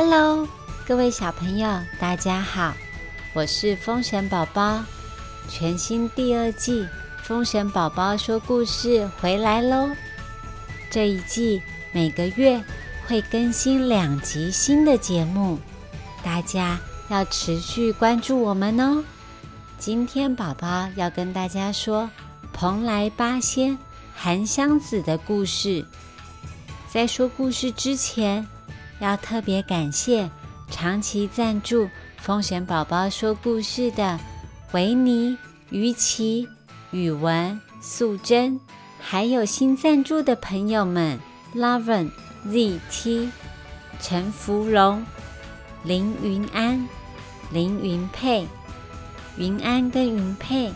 Hello，各位小朋友，大家好，我是风神宝宝。全新第二季《风神宝宝说故事》回来喽！这一季每个月会更新两集新的节目，大家要持续关注我们哦。今天宝宝要跟大家说蓬莱八仙韩湘子的故事。在说故事之前，要特别感谢长期赞助风神宝宝说故事的维尼、于琪、宇文、素贞，还有新赞助的朋友们：Loven、ZT、陈芙蓉、林云安、林云佩。云安跟云佩，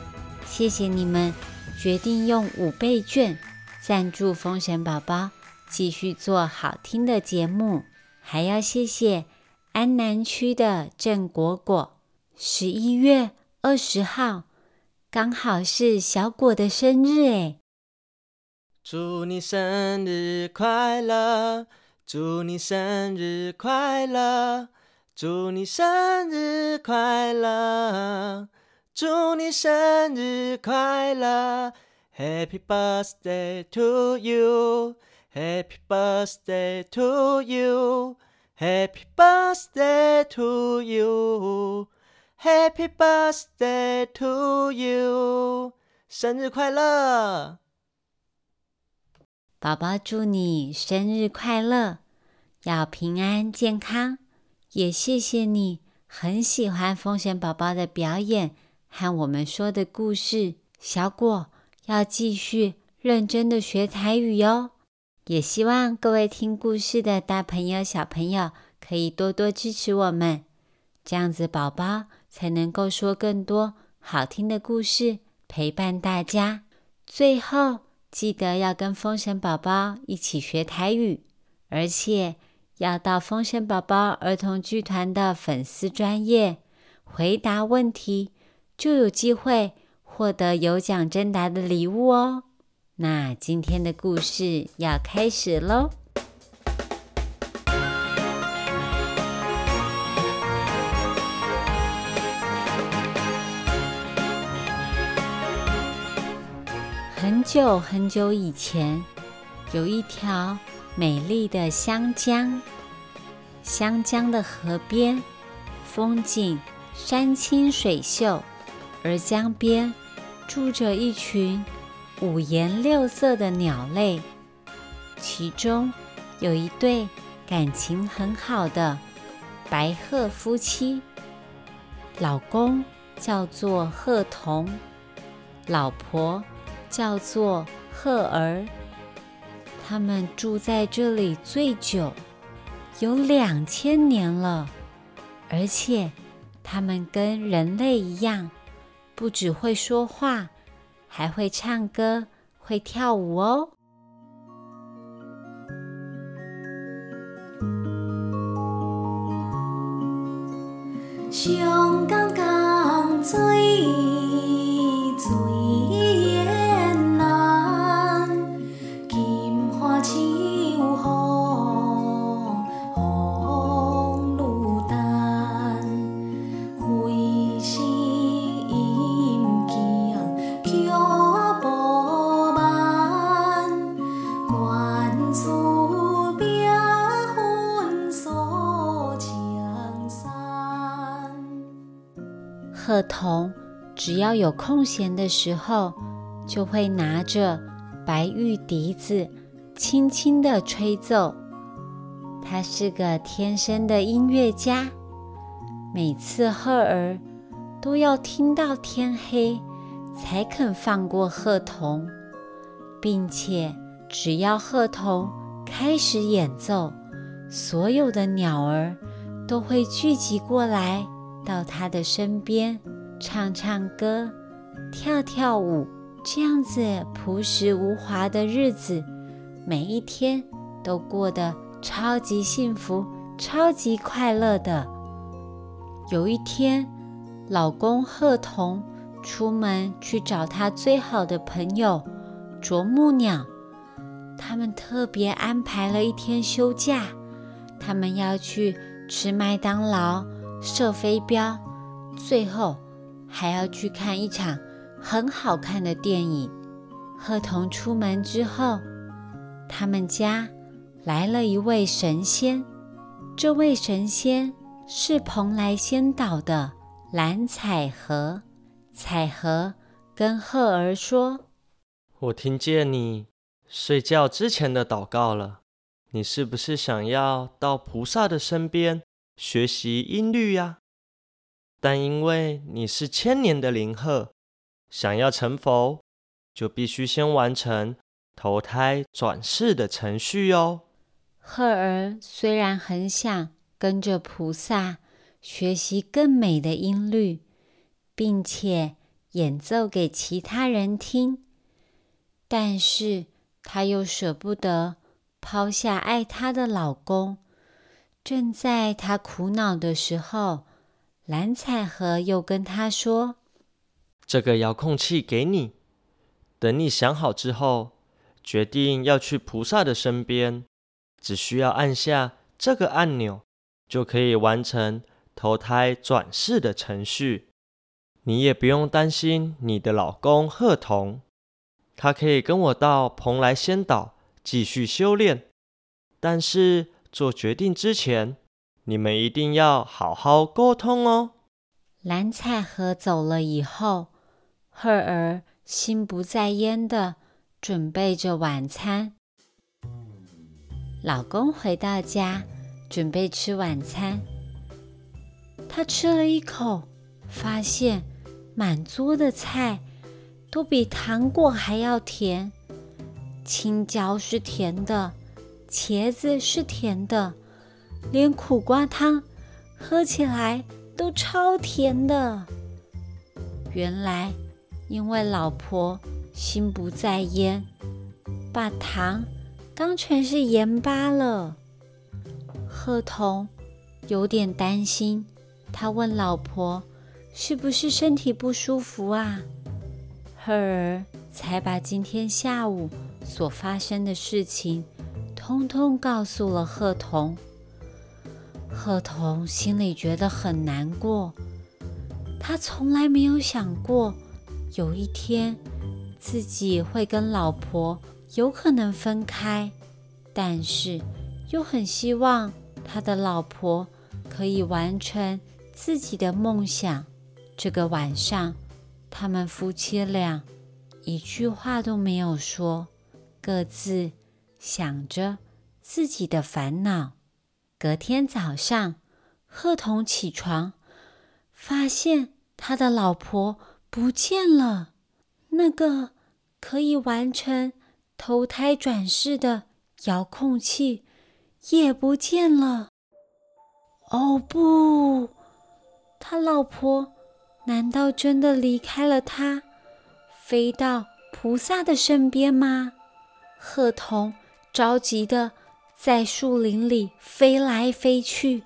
谢谢你们决定用五倍券赞助风神宝宝，继续做好听的节目。还要谢谢安南区的郑果果，十一月二十号刚好是小果的生日诶祝你生日快乐！祝你生日快乐！祝你生日快乐！祝你生日快乐！Happy birthday to you Happy birthday to you！Happy birthday to you！Happy birthday to you！生日快乐！宝宝祝你生日快乐，要平安健康。也谢谢你很喜欢风险宝宝的表演和我们说的故事，小果要继续认真的学台语哟。也希望各位听故事的大朋友、小朋友可以多多支持我们，这样子宝宝才能够说更多好听的故事陪伴大家。最后记得要跟风神宝宝一起学台语，而且。要到风神宝宝儿童剧团的粉丝专业回答问题，就有机会获得有奖征答的礼物哦。那今天的故事要开始喽。很久很久以前，有一条。美丽的湘江，湘江的河边，风景山清水秀，而江边住着一群五颜六色的鸟类，其中有一对感情很好的白鹤夫妻，老公叫做鹤童，老婆叫做鹤儿。他们住在这里最久，有两千年了，而且他们跟人类一样，不只会说话，还会唱歌、会跳舞哦。香港港最。鹤童只要有空闲的时候，就会拿着白玉笛子，轻轻地吹奏。他是个天生的音乐家。每次鹤儿都要听到天黑，才肯放过鹤童，并且只要鹤童开始演奏，所有的鸟儿都会聚集过来。到他的身边，唱唱歌，跳跳舞，这样子朴实无华的日子，每一天都过得超级幸福、超级快乐的。有一天，老公贺童出门去找他最好的朋友啄木鸟，他们特别安排了一天休假，他们要去。吃麦当劳、射飞镖，最后还要去看一场很好看的电影。鹤童出门之后，他们家来了一位神仙。这位神仙是蓬莱仙岛的蓝采和。彩和跟鹤儿说：“我听见你睡觉之前的祷告了。你是不是想要到菩萨的身边学习音律呀？但因为你是千年的灵鹤，想要成佛，就必须先完成投胎转世的程序哦。”鹤儿虽然很想跟着菩萨学习更美的音律，并且演奏给其他人听，但是她又舍不得抛下爱她的老公。正在他苦恼的时候，蓝采和又跟他说：“这个遥控器给你，等你想好之后，决定要去菩萨的身边。”只需要按下这个按钮，就可以完成投胎转世的程序。你也不用担心你的老公鹤童，他可以跟我到蓬莱仙岛继续修炼。但是做决定之前，你们一定要好好沟通哦。蓝采和走了以后，赫儿心不在焉的准备着晚餐。老公回到家，准备吃晚餐。他吃了一口，发现满桌的菜都比糖果还要甜。青椒是甜的，茄子是甜的，连苦瓜汤喝起来都超甜的。原来，因为老婆心不在焉，把糖。当成是盐巴了。鹤童有点担心，他问老婆：“是不是身体不舒服啊？”鹤儿才把今天下午所发生的事情通通告诉了鹤童。鹤童心里觉得很难过，他从来没有想过有一天自己会跟老婆。有可能分开，但是又很希望他的老婆可以完成自己的梦想。这个晚上，他们夫妻俩一句话都没有说，各自想着自己的烦恼。隔天早上，鹤童起床，发现他的老婆不见了，那个可以完成。投胎转世的遥控器也不见了。哦不，他老婆难道真的离开了他，飞到菩萨的身边吗？鹤童着急的在树林里飞来飞去。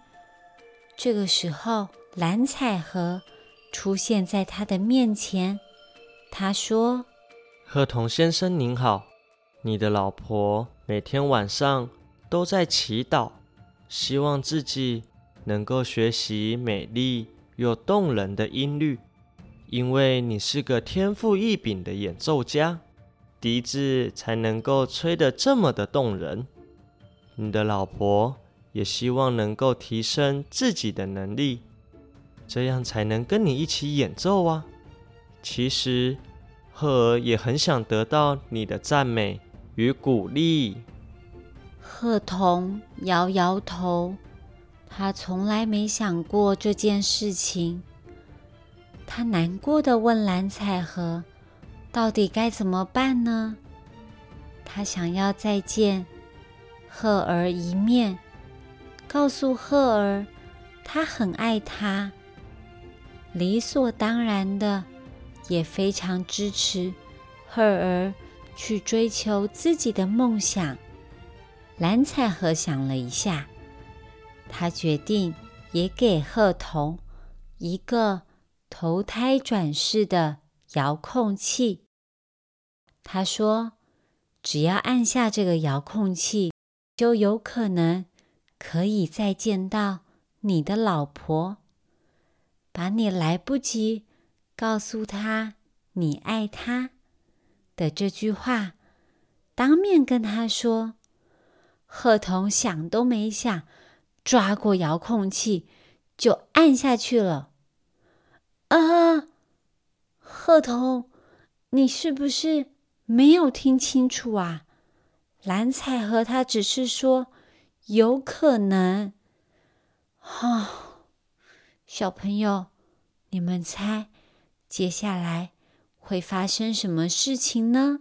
这个时候，蓝采和出现在他的面前。他说：“鹤童先生您好。”你的老婆每天晚上都在祈祷，希望自己能够学习美丽又动人的音律，因为你是个天赋异禀的演奏家，笛子才能够吹得这么的动人。你的老婆也希望能够提升自己的能力，这样才能跟你一起演奏啊。其实，赫尔也很想得到你的赞美。与鼓励。鹤童摇摇头，他从来没想过这件事情。他难过的问蓝采和：“到底该怎么办呢？”他想要再见赫儿一面，告诉赫儿他很爱他，理所当然的也非常支持赫儿。去追求自己的梦想。蓝采和想了一下，他决定也给鹤童一个投胎转世的遥控器。他说：“只要按下这个遥控器，就有可能可以再见到你的老婆，把你来不及告诉她你爱她的这句话当面跟她说。贺童想都没想，抓过遥控器就按下去了。啊，贺童，你是不是没有听清楚啊？蓝彩和他只是说有可能。啊，小朋友，你们猜接下来会发生什么事情呢？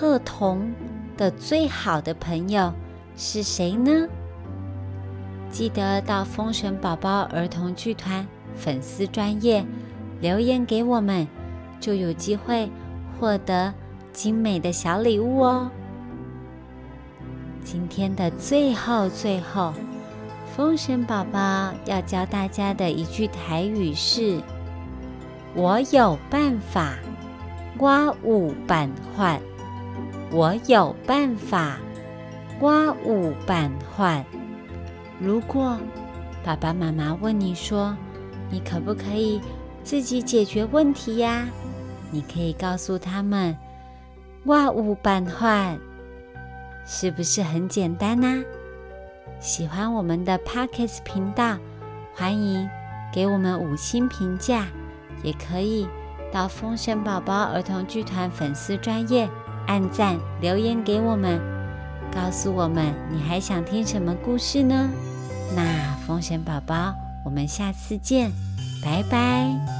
贺童的最好的朋友是谁呢？记得到风神宝宝儿童剧团粉丝专业留言给我们，就有机会获得精美的小礼物哦。今天的最后最后，风神宝宝要教大家的一句台语是。我有办法，我有办法，我有办法，我有办法。如果爸爸妈妈问你说：“你可不可以自己解决问题呀？”你可以告诉他们：“我有办法。”是不是很简单呢？喜欢我们的 Pockets 频道，欢迎给我们五星评价。也可以到风神宝宝儿童剧团粉丝专业按赞留言给我们，告诉我们你还想听什么故事呢？那风神宝宝，我们下次见，拜拜。